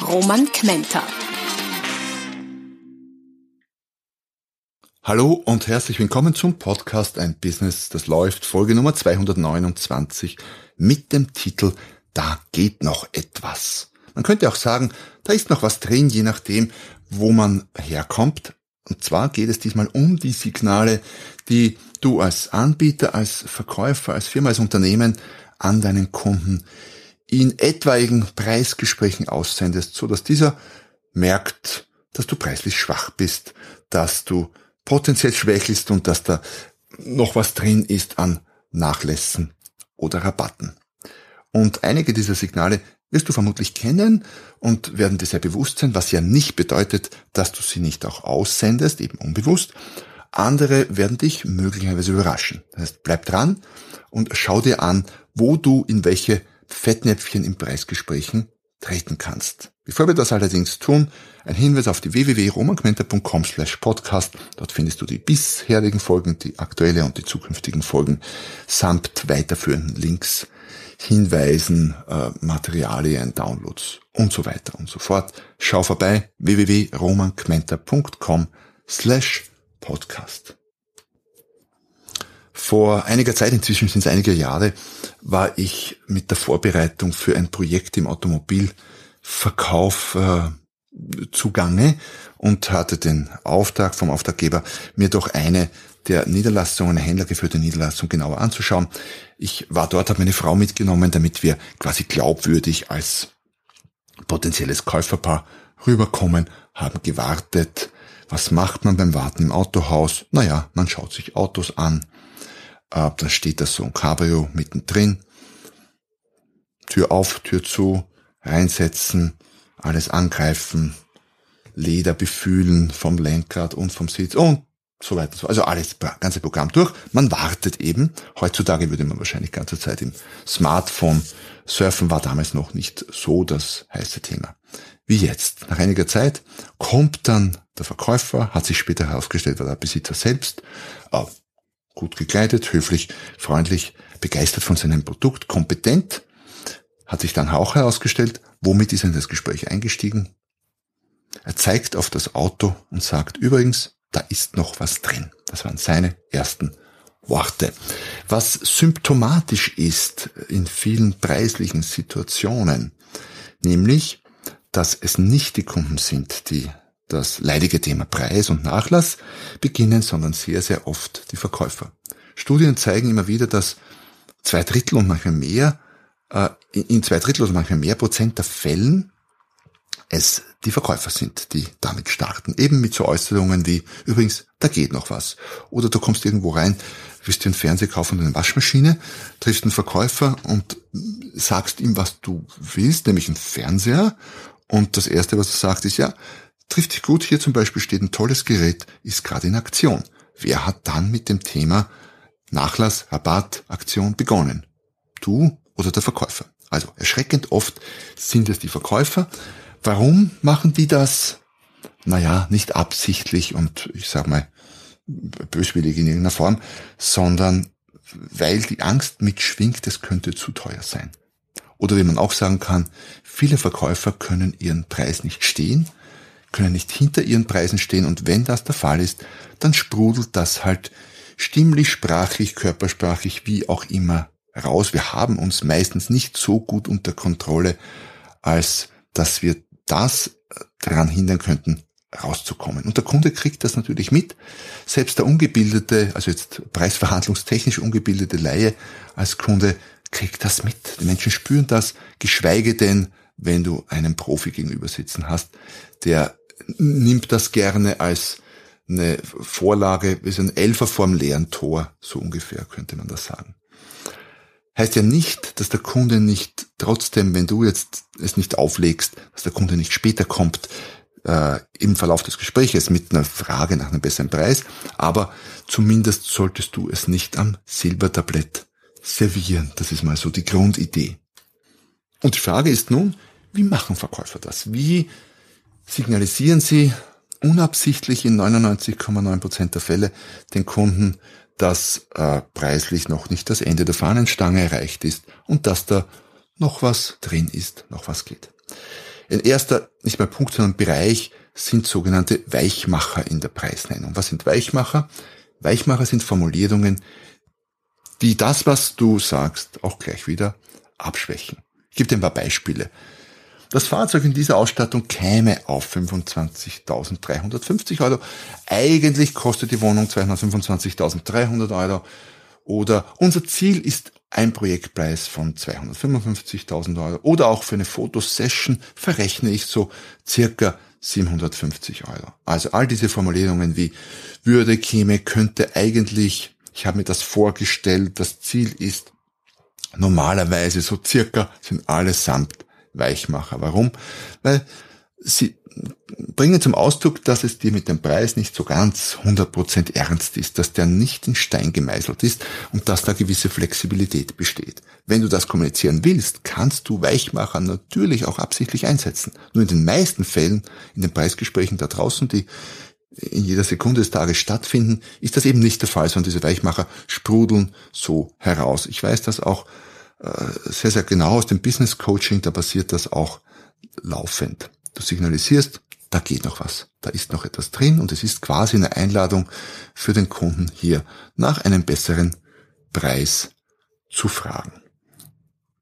Roman Kmenter. Hallo und herzlich willkommen zum Podcast Ein Business, das läuft, Folge Nummer 229 mit dem Titel Da geht noch etwas. Man könnte auch sagen, da ist noch was drin, je nachdem, wo man herkommt. Und zwar geht es diesmal um die Signale, die du als Anbieter, als Verkäufer, als Firma, als Unternehmen an deinen Kunden in etwaigen Preisgesprächen aussendest, so dass dieser merkt, dass du preislich schwach bist, dass du potenziell schwächelst und dass da noch was drin ist an Nachlässen oder Rabatten. Und einige dieser Signale wirst du vermutlich kennen und werden dir sehr bewusst sein, was ja nicht bedeutet, dass du sie nicht auch aussendest, eben unbewusst. Andere werden dich möglicherweise überraschen. Das heißt, bleib dran und schau dir an, wo du in welche Fettnäpfchen in Preisgesprächen treten kannst. Bevor wir das allerdings tun, ein Hinweis auf die www.romanquenter.com slash podcast. Dort findest du die bisherigen Folgen, die aktuelle und die zukünftigen Folgen samt weiterführenden Links, Hinweisen, äh, Materialien, Downloads und so weiter und so fort. Schau vorbei www.romanquenter.com slash podcast. Vor einiger Zeit, inzwischen sind es einige Jahre, war ich mit der Vorbereitung für ein Projekt im Automobilverkauf äh, zugange und hatte den Auftrag vom Auftraggeber, mir doch eine der Niederlassungen, eine händlergeführte Niederlassung genauer anzuschauen. Ich war dort, habe meine Frau mitgenommen, damit wir quasi glaubwürdig als potenzielles Käuferpaar rüberkommen, haben gewartet. Was macht man beim Warten im Autohaus? Naja, man schaut sich Autos an. Äh, da steht da so ein Cabrio mittendrin. Tür auf, Tür zu, reinsetzen, alles angreifen, Leder befühlen vom Lenkrad und vom Sitz und so weiter. Also alles, ganze Programm durch. Man wartet eben. Heutzutage würde man wahrscheinlich ganze Zeit im Smartphone surfen, war damals noch nicht so das heiße Thema. Wie jetzt. Nach einiger Zeit kommt dann der Verkäufer, hat sich später herausgestellt, war der Besitzer selbst, äh, gut gekleidet, höflich, freundlich, begeistert von seinem Produkt, kompetent, hat sich dann auch herausgestellt, womit ist er in das Gespräch eingestiegen? Er zeigt auf das Auto und sagt übrigens, da ist noch was drin. Das waren seine ersten Worte. Was symptomatisch ist in vielen preislichen Situationen, nämlich, dass es nicht die Kunden sind, die das leidige Thema Preis und Nachlass beginnen, sondern sehr, sehr oft die Verkäufer. Studien zeigen immer wieder, dass zwei Drittel und manchmal mehr, äh, in zwei Drittel oder manchmal mehr Prozent der Fällen es die Verkäufer sind, die damit starten. Eben mit so Äußerungen wie, übrigens, da geht noch was. Oder du kommst irgendwo rein, willst dir einen Fernseher kaufen und eine Waschmaschine, triffst einen Verkäufer und sagst ihm, was du willst, nämlich einen Fernseher. Und das Erste, was er sagt, ist, ja, trifft dich gut, hier zum Beispiel steht ein tolles Gerät, ist gerade in Aktion. Wer hat dann mit dem Thema Nachlass, Rabatt, Aktion begonnen? Du oder der Verkäufer? Also erschreckend oft sind es die Verkäufer, Warum machen die das? Naja, nicht absichtlich und ich sag mal böswillig in irgendeiner Form, sondern weil die Angst mitschwingt, es könnte zu teuer sein. Oder wie man auch sagen kann, viele Verkäufer können ihren Preis nicht stehen, können nicht hinter ihren Preisen stehen und wenn das der Fall ist, dann sprudelt das halt stimmlich, sprachlich, körpersprachlich, wie auch immer raus. Wir haben uns meistens nicht so gut unter Kontrolle, als dass wir das daran hindern könnten, rauszukommen. Und der Kunde kriegt das natürlich mit. Selbst der ungebildete, also jetzt preisverhandlungstechnisch ungebildete Laie als Kunde kriegt das mit. Die Menschen spüren das, geschweige denn, wenn du einen Profi gegenüber sitzen hast, der nimmt das gerne als eine Vorlage, so ein Elfer vorm leeren Tor, so ungefähr könnte man das sagen. heißt ja nicht, dass der Kunde nicht trotzdem, wenn du jetzt es nicht auflegst, dass der Kunde nicht später kommt äh, im Verlauf des Gespräches mit einer Frage nach einem besseren Preis, aber zumindest solltest du es nicht am Silbertablett servieren. Das ist mal so die Grundidee. Und die Frage ist nun, wie machen Verkäufer das? Wie signalisieren sie unabsichtlich in 99,9% der Fälle den Kunden, dass äh, preislich noch nicht das Ende der Fahnenstange erreicht ist und dass da noch was drin ist, noch was geht. Ein erster, nicht mehr Punkt, sondern Bereich sind sogenannte Weichmacher in der Preisnennung. Was sind Weichmacher? Weichmacher sind Formulierungen, die das, was du sagst, auch gleich wieder abschwächen. Ich gebe dir ein paar Beispiele. Das Fahrzeug in dieser Ausstattung käme auf 25.350 Euro. Eigentlich kostet die Wohnung 225.300 Euro. Oder unser Ziel ist ein Projektpreis von 255.000 Euro. Oder auch für eine Fotosession verrechne ich so circa 750 Euro. Also all diese Formulierungen wie würde, käme, könnte eigentlich, ich habe mir das vorgestellt, das Ziel ist normalerweise so circa sind allesamt Weichmacher. Warum? Weil sie bringen zum Ausdruck, dass es dir mit dem Preis nicht so ganz 100% ernst ist, dass der nicht in Stein gemeißelt ist und dass da gewisse Flexibilität besteht. Wenn du das kommunizieren willst, kannst du Weichmacher natürlich auch absichtlich einsetzen. Nur in den meisten Fällen, in den Preisgesprächen da draußen, die in jeder Sekunde des Tages stattfinden, ist das eben nicht der Fall, sondern diese Weichmacher sprudeln so heraus. Ich weiß das auch sehr, sehr genau aus dem Business Coaching, da passiert das auch laufend. Du signalisierst, da geht noch was, da ist noch etwas drin und es ist quasi eine Einladung für den Kunden hier nach einem besseren Preis zu fragen.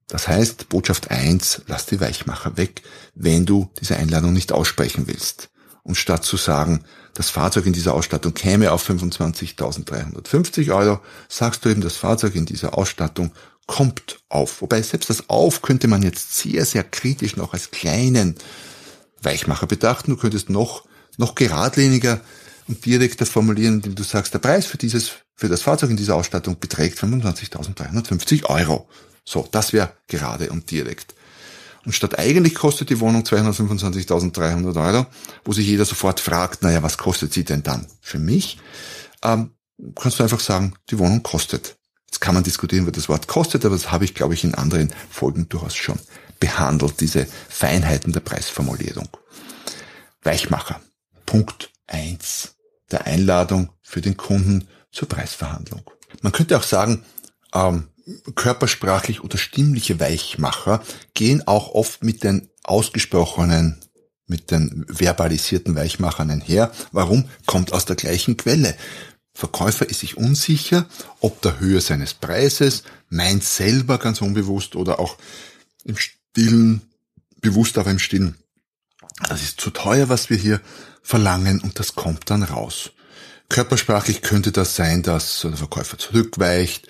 Das heißt, Botschaft eins: lass die Weichmacher weg, wenn du diese Einladung nicht aussprechen willst. Und statt zu sagen, das Fahrzeug in dieser Ausstattung käme auf 25.350 Euro, sagst du eben, das Fahrzeug in dieser Ausstattung kommt auf. Wobei selbst das auf könnte man jetzt sehr, sehr kritisch noch als kleinen Weichmacher betrachten. Du könntest noch, noch geradliniger und direkter formulieren, indem du sagst, der Preis für dieses, für das Fahrzeug in dieser Ausstattung beträgt 25.350 Euro. So, das wäre gerade und direkt. Und statt eigentlich kostet die Wohnung 225.300 Euro, wo sich jeder sofort fragt, naja, was kostet sie denn dann für mich? Ähm, kannst du einfach sagen, die Wohnung kostet Jetzt kann man diskutieren, was das Wort kostet, aber das habe ich, glaube ich, in anderen Folgen durchaus schon behandelt, diese Feinheiten der Preisformulierung. Weichmacher. Punkt eins der Einladung für den Kunden zur Preisverhandlung. Man könnte auch sagen, ähm, körpersprachlich oder stimmliche Weichmacher gehen auch oft mit den ausgesprochenen, mit den verbalisierten Weichmachern einher. Warum? Kommt aus der gleichen Quelle. Verkäufer ist sich unsicher, ob der Höhe seines Preises, meint selber ganz unbewusst oder auch im Stillen, bewusst aber im Stillen, das ist zu teuer, was wir hier verlangen und das kommt dann raus. Körpersprachlich könnte das sein, dass der Verkäufer zurückweicht,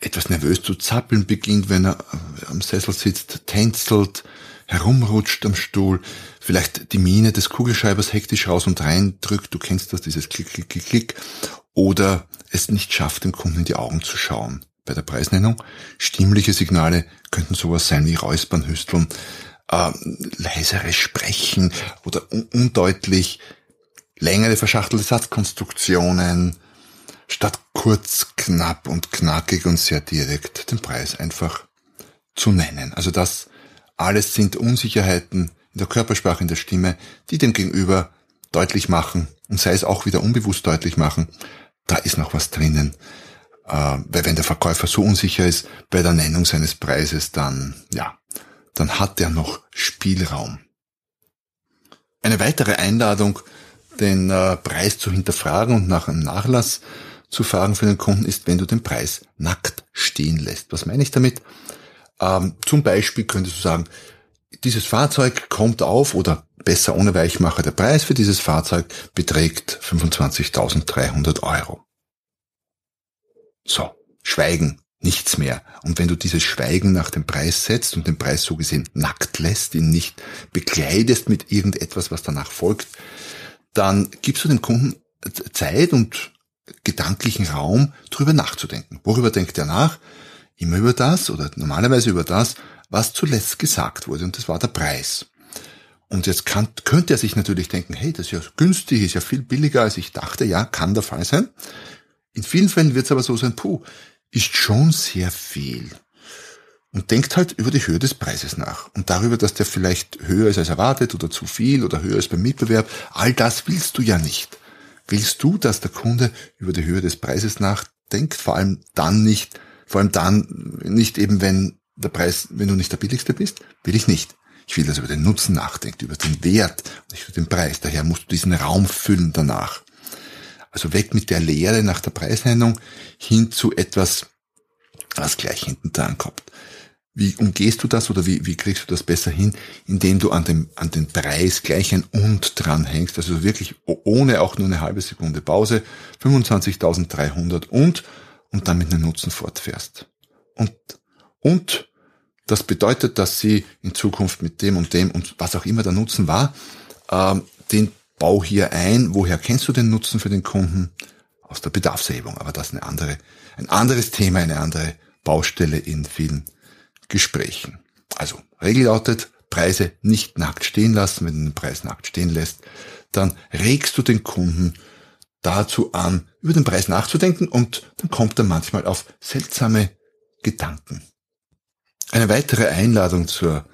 etwas nervös zu zappeln beginnt, wenn er am Sessel sitzt, tänzelt, herumrutscht am Stuhl, vielleicht die Miene des Kugelschreibers hektisch raus und rein drückt, du kennst das, dieses Klick, Klick, Klick, Klick, oder es nicht schafft, dem Kunden in die Augen zu schauen. Bei der Preisnennung stimmliche Signale könnten sowas sein wie Räuspern, Hüsteln, äh, leiseres Sprechen oder un undeutlich längere verschachtelte Satzkonstruktionen, statt kurz, knapp und knackig und sehr direkt den Preis einfach zu nennen. Also das alles sind Unsicherheiten in der Körpersprache, in der Stimme, die dem Gegenüber deutlich machen und sei es auch wieder unbewusst deutlich machen, da ist noch was drinnen. Äh, weil wenn der Verkäufer so unsicher ist bei der Nennung seines Preises, dann, ja, dann hat er noch Spielraum. Eine weitere Einladung, den äh, Preis zu hinterfragen und nach einem Nachlass zu fragen für den Kunden ist, wenn du den Preis nackt stehen lässt. Was meine ich damit? Ähm, zum Beispiel könntest du sagen, dieses Fahrzeug kommt auf oder besser ohne Weichmacher, der Preis für dieses Fahrzeug beträgt 25.300 Euro. So, Schweigen, nichts mehr. Und wenn du dieses Schweigen nach dem Preis setzt und den Preis so gesehen nackt lässt, ihn nicht bekleidest mit irgendetwas, was danach folgt, dann gibst du dem Kunden Zeit und gedanklichen Raum, darüber nachzudenken. Worüber denkt er nach? immer über das oder normalerweise über das, was zuletzt gesagt wurde und das war der Preis. Und jetzt kann, könnte er sich natürlich denken, hey, das ist ja günstig, ist ja viel billiger als ich dachte. Ja, kann der Fall sein. In vielen Fällen wird es aber so sein, puh, ist schon sehr viel. Und denkt halt über die Höhe des Preises nach. Und darüber, dass der vielleicht höher ist als erwartet oder zu viel oder höher ist beim Mitbewerb. All das willst du ja nicht. Willst du, dass der Kunde über die Höhe des Preises nachdenkt? Vor allem dann nicht, vor allem dann nicht eben, wenn der Preis, wenn du nicht der billigste bist? Will ich nicht. Ich will, dass er über den Nutzen nachdenkt, über den Wert, nicht über den Preis. Daher musst du diesen Raum füllen danach. Also weg mit der Lehre nach der Preisnennung hin zu etwas, was gleich hinten dran kommt. Wie umgehst du das oder wie, wie kriegst du das besser hin, indem du an dem, an den Preis gleich ein und dran hängst, also wirklich ohne auch nur eine halbe Sekunde Pause, 25.300 und, und dann mit einem Nutzen fortfährst. Und, und das bedeutet, dass Sie in Zukunft mit dem und dem und was auch immer der Nutzen war, ähm, den bau hier ein. Woher kennst du den Nutzen für den Kunden? Aus der Bedarfserhebung. Aber das ist eine andere, ein anderes Thema, eine andere Baustelle in vielen Gesprächen. Also, Regel lautet, Preise nicht nackt stehen lassen. Wenn du den Preis nackt stehen lässt, dann regst du den Kunden dazu an, über den Preis nachzudenken und dann kommt er manchmal auf seltsame Gedanken. Eine weitere Einladung zur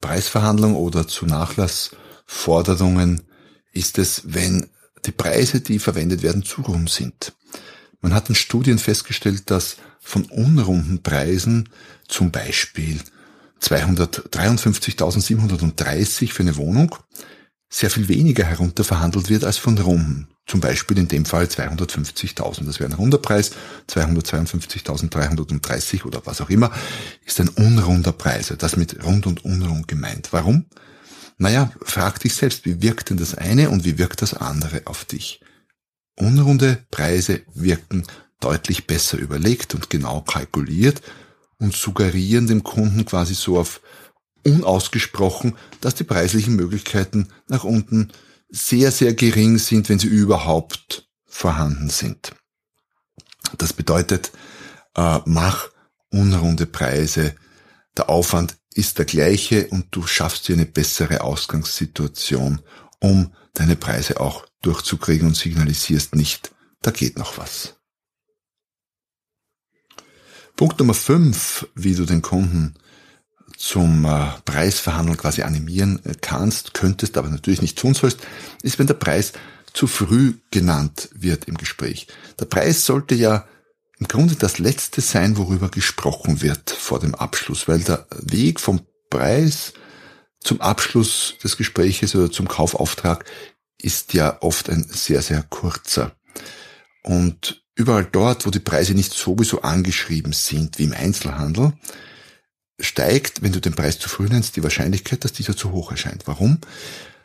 Preisverhandlung oder zu Nachlassforderungen ist es, wenn die Preise, die verwendet werden, zu rund sind. Man hat in Studien festgestellt, dass von unrunden Preisen zum Beispiel 253.730 für eine Wohnung sehr viel weniger herunterverhandelt wird als von runden. Zum Beispiel in dem Fall 250.000. Das wäre ein runder Preis. 252.330 oder was auch immer ist ein unrunder Preis. Das mit rund und unrund gemeint. Warum? Naja, frag dich selbst, wie wirkt denn das eine und wie wirkt das andere auf dich? Unrunde Preise wirken deutlich besser überlegt und genau kalkuliert und suggerieren dem Kunden quasi so auf unausgesprochen, dass die preislichen Möglichkeiten nach unten sehr, sehr gering sind, wenn sie überhaupt vorhanden sind. Das bedeutet, äh, mach unrunde Preise. Der Aufwand ist der gleiche und du schaffst dir eine bessere Ausgangssituation, um deine Preise auch durchzukriegen und signalisierst nicht, da geht noch was. Punkt Nummer fünf, wie du den Kunden zum äh, Preisverhandeln quasi animieren äh, kannst, könntest, aber natürlich nicht tun sollst, ist, wenn der Preis zu früh genannt wird im Gespräch. Der Preis sollte ja im Grunde das Letzte sein, worüber gesprochen wird vor dem Abschluss, weil der Weg vom Preis zum Abschluss des Gespräches oder zum Kaufauftrag ist ja oft ein sehr, sehr kurzer. Und überall dort, wo die Preise nicht sowieso angeschrieben sind wie im Einzelhandel, steigt, wenn du den Preis zu früh nennst, die Wahrscheinlichkeit, dass dieser zu hoch erscheint. Warum?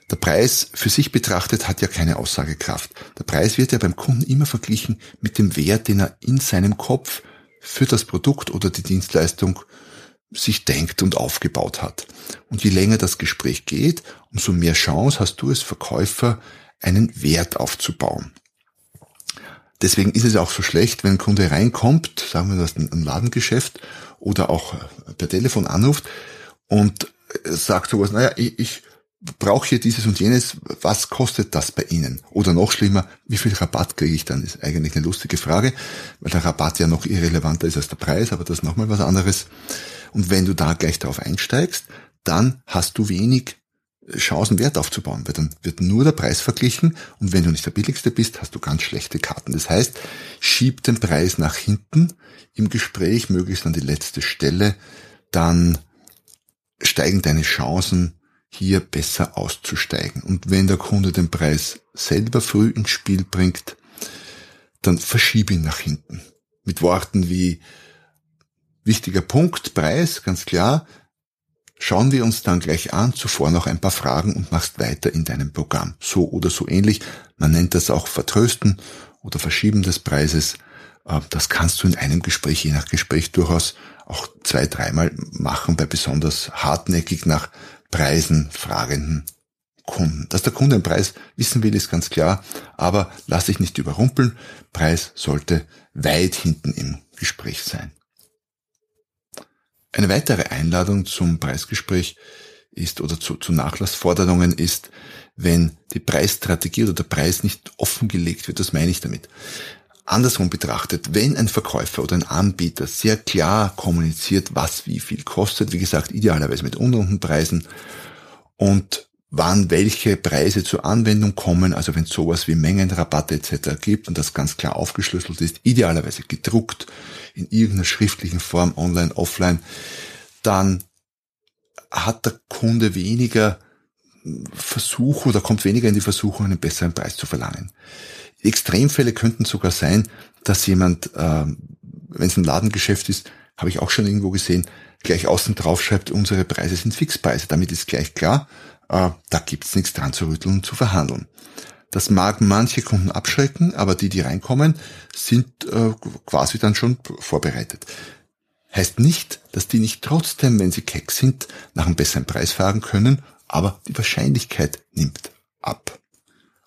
Der Preis für sich betrachtet hat ja keine Aussagekraft. Der Preis wird ja beim Kunden immer verglichen mit dem Wert, den er in seinem Kopf für das Produkt oder die Dienstleistung sich denkt und aufgebaut hat. Und je länger das Gespräch geht, umso mehr Chance hast du als Verkäufer, einen Wert aufzubauen. Deswegen ist es auch so schlecht, wenn ein Kunde reinkommt, sagen wir das ein Ladengeschäft oder auch per Telefon anruft und sagt sowas, naja, ich, ich brauche hier dieses und jenes, was kostet das bei Ihnen? Oder noch schlimmer, wie viel Rabatt kriege ich dann? Ist eigentlich eine lustige Frage, weil der Rabatt ja noch irrelevanter ist als der Preis, aber das ist nochmal was anderes. Und wenn du da gleich darauf einsteigst, dann hast du wenig Chancen, Wert aufzubauen, weil dann wird nur der Preis verglichen und wenn du nicht der billigste bist, hast du ganz schlechte Karten. Das heißt, schieb den Preis nach hinten im Gespräch, möglichst an die letzte Stelle, dann steigen deine Chancen, hier besser auszusteigen. Und wenn der Kunde den Preis selber früh ins Spiel bringt, dann verschieb ihn nach hinten. Mit Worten wie wichtiger Punkt, Preis, ganz klar, Schauen wir uns dann gleich an, zuvor noch ein paar Fragen und machst weiter in deinem Programm. So oder so ähnlich. Man nennt das auch Vertrösten oder Verschieben des Preises. Äh, das kannst du in einem Gespräch, je nach Gespräch durchaus auch zwei, dreimal machen bei besonders hartnäckig nach Preisen fragenden Kunden. Dass der Kunde einen Preis wissen will, ist ganz klar, aber lass dich nicht überrumpeln. Preis sollte weit hinten im Gespräch sein. Eine weitere Einladung zum Preisgespräch ist oder zu, zu Nachlassforderungen ist, wenn die Preisstrategie oder der Preis nicht offengelegt wird. Das meine ich damit. Andersrum betrachtet, wenn ein Verkäufer oder ein Anbieter sehr klar kommuniziert, was wie viel kostet, wie gesagt, idealerweise mit unrunden Preisen und wann welche Preise zur Anwendung kommen, also wenn es sowas wie Mengenrabatte etc. gibt und das ganz klar aufgeschlüsselt ist, idealerweise gedruckt in irgendeiner schriftlichen Form, online, offline, dann hat der Kunde weniger Versuch oder kommt weniger in die Versuchung, einen besseren Preis zu verlangen. Extremfälle könnten sogar sein, dass jemand, äh, wenn es ein Ladengeschäft ist, habe ich auch schon irgendwo gesehen, gleich außen drauf schreibt, unsere Preise sind Fixpreise. Damit ist gleich klar, äh, da gibt's nichts dran zu rütteln und zu verhandeln. Das mag manche Kunden abschrecken, aber die, die reinkommen, sind äh, quasi dann schon vorbereitet. Heißt nicht, dass die nicht trotzdem, wenn sie keck sind, nach einem besseren Preis fahren können, aber die Wahrscheinlichkeit nimmt ab.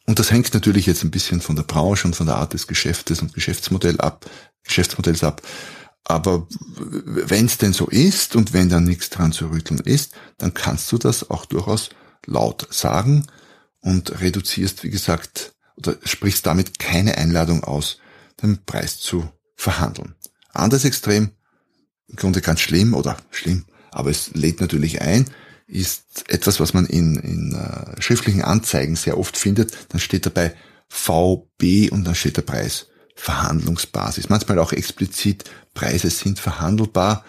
Und das hängt natürlich jetzt ein bisschen von der Branche und von der Art des Geschäftes und Geschäftsmodell ab, Geschäftsmodells ab. Aber wenn es denn so ist und wenn da nichts dran zu rütteln ist, dann kannst du das auch durchaus laut sagen und reduzierst, wie gesagt, oder sprichst damit keine Einladung aus, den Preis zu verhandeln. Anderes Extrem, im Grunde ganz schlimm oder schlimm, aber es lädt natürlich ein, ist etwas, was man in, in uh, schriftlichen Anzeigen sehr oft findet. Dann steht dabei VB und dann steht der Preis Verhandlungsbasis. Manchmal auch explizit, Preise sind verhandelbar.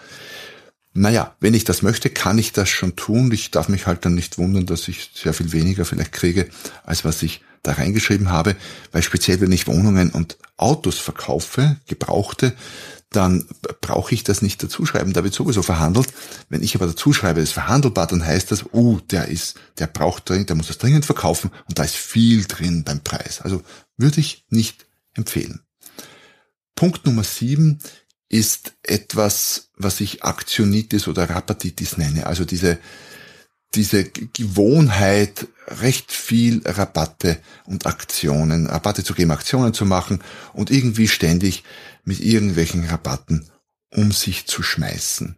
Naja, wenn ich das möchte, kann ich das schon tun. Ich darf mich halt dann nicht wundern, dass ich sehr viel weniger vielleicht kriege, als was ich da reingeschrieben habe, weil speziell wenn ich Wohnungen und Autos verkaufe, gebrauchte, dann brauche ich das nicht dazuschreiben, da wird sowieso verhandelt. Wenn ich aber dazuschreibe, ist verhandelbar, dann heißt das, oh, der ist, der braucht dringend, der muss das dringend verkaufen und da ist viel drin beim Preis. Also würde ich nicht empfehlen. Punkt Nummer sieben ist etwas, was ich Aktionitis oder Rapatitis nenne. Also diese, diese Gewohnheit, recht viel Rabatte und Aktionen, Rabatte zu geben, Aktionen zu machen und irgendwie ständig mit irgendwelchen Rabatten um sich zu schmeißen.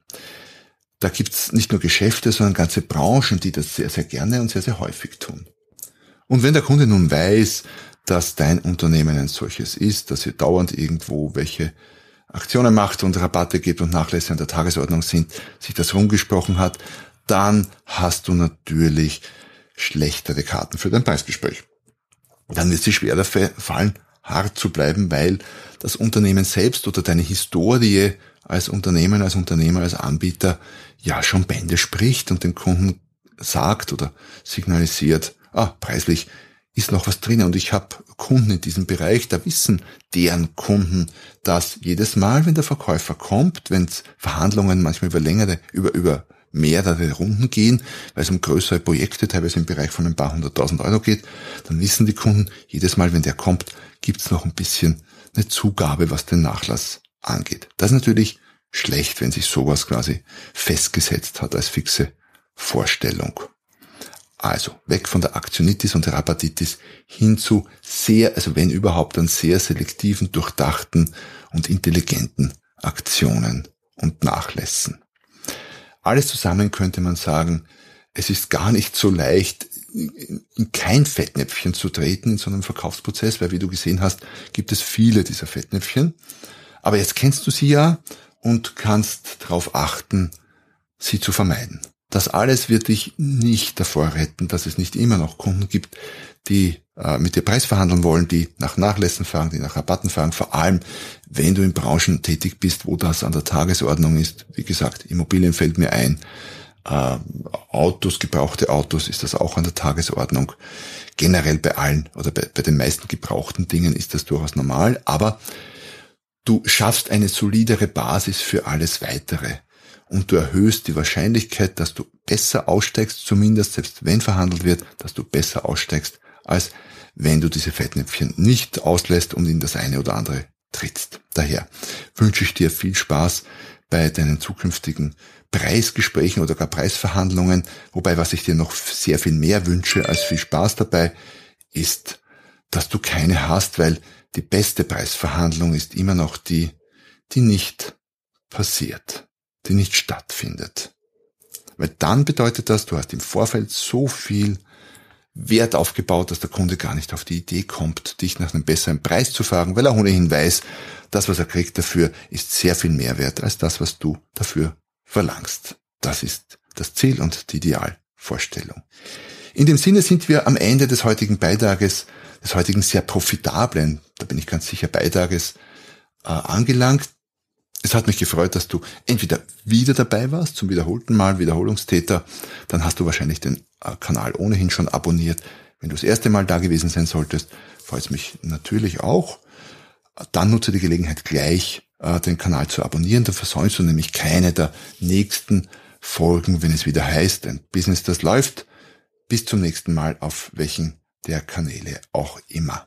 Da gibt's nicht nur Geschäfte, sondern ganze Branchen, die das sehr, sehr gerne und sehr, sehr häufig tun. Und wenn der Kunde nun weiß, dass dein Unternehmen ein solches ist, dass ihr dauernd irgendwo welche Aktionen macht und Rabatte gibt und Nachlässe an der Tagesordnung sind, sich das rumgesprochen hat, dann hast du natürlich schlechtere Karten für dein Preisgespräch. Dann wird es dir schwerer fallen, hart zu bleiben, weil das Unternehmen selbst oder deine Historie als Unternehmen, als Unternehmer, als Anbieter ja schon Bände spricht und den Kunden sagt oder signalisiert, ah, preislich ist noch was drin. Und ich habe Kunden in diesem Bereich, da wissen deren Kunden, dass jedes Mal, wenn der Verkäufer kommt, wenn Verhandlungen manchmal über längere, über, über mehrere Runden gehen, weil es um größere Projekte, teilweise im Bereich von ein paar hunderttausend Euro geht, dann wissen die Kunden, jedes Mal, wenn der kommt, gibt's noch ein bisschen eine Zugabe, was den Nachlass angeht. Das ist natürlich schlecht, wenn sich sowas quasi festgesetzt hat als fixe Vorstellung. Also weg von der Aktionitis und der Rabatitis hin zu sehr, also wenn überhaupt, dann sehr selektiven, durchdachten und intelligenten Aktionen und Nachlässen. Alles zusammen könnte man sagen, es ist gar nicht so leicht, in kein Fettnäpfchen zu treten in so einem Verkaufsprozess, weil wie du gesehen hast, gibt es viele dieser Fettnäpfchen. Aber jetzt kennst du sie ja und kannst darauf achten, sie zu vermeiden. Das alles wird dich nicht davor retten, dass es nicht immer noch Kunden gibt, die äh, mit dir Preis verhandeln wollen, die nach Nachlässen fragen, die nach Rabatten fragen, vor allem wenn du in Branchen tätig bist, wo das an der Tagesordnung ist. Wie gesagt, Immobilien fällt mir ein, äh, Autos, gebrauchte Autos ist das auch an der Tagesordnung. Generell bei allen oder bei, bei den meisten gebrauchten Dingen ist das durchaus normal, aber du schaffst eine solidere Basis für alles weitere und du erhöhst die Wahrscheinlichkeit, dass du besser aussteigst, zumindest selbst wenn verhandelt wird, dass du besser aussteigst, als wenn du diese Fettnäpfchen nicht auslässt und in das eine oder andere trittst. Daher wünsche ich dir viel Spaß bei deinen zukünftigen Preisgesprächen oder gar Preisverhandlungen, wobei was ich dir noch sehr viel mehr wünsche als viel Spaß dabei, ist, dass du keine hast, weil die beste Preisverhandlung ist immer noch die, die nicht passiert. Die nicht stattfindet. Weil dann bedeutet das, du hast im Vorfeld so viel Wert aufgebaut, dass der Kunde gar nicht auf die Idee kommt, dich nach einem besseren Preis zu fragen, weil er ohnehin weiß, das, was er kriegt dafür, ist sehr viel mehr wert als das, was du dafür verlangst. Das ist das Ziel und die Idealvorstellung. In dem Sinne sind wir am Ende des heutigen Beitrages, des heutigen sehr profitablen, da bin ich ganz sicher, Beitrages äh, angelangt. Es hat mich gefreut, dass du entweder wieder dabei warst, zum wiederholten Mal, Wiederholungstäter, dann hast du wahrscheinlich den äh, Kanal ohnehin schon abonniert. Wenn du das erste Mal da gewesen sein solltest, freut es mich natürlich auch. Dann nutze die Gelegenheit gleich, äh, den Kanal zu abonnieren. Da versäumst du nämlich keine der nächsten Folgen, wenn es wieder heißt, ein Business, das läuft. Bis zum nächsten Mal auf welchen der Kanäle auch immer.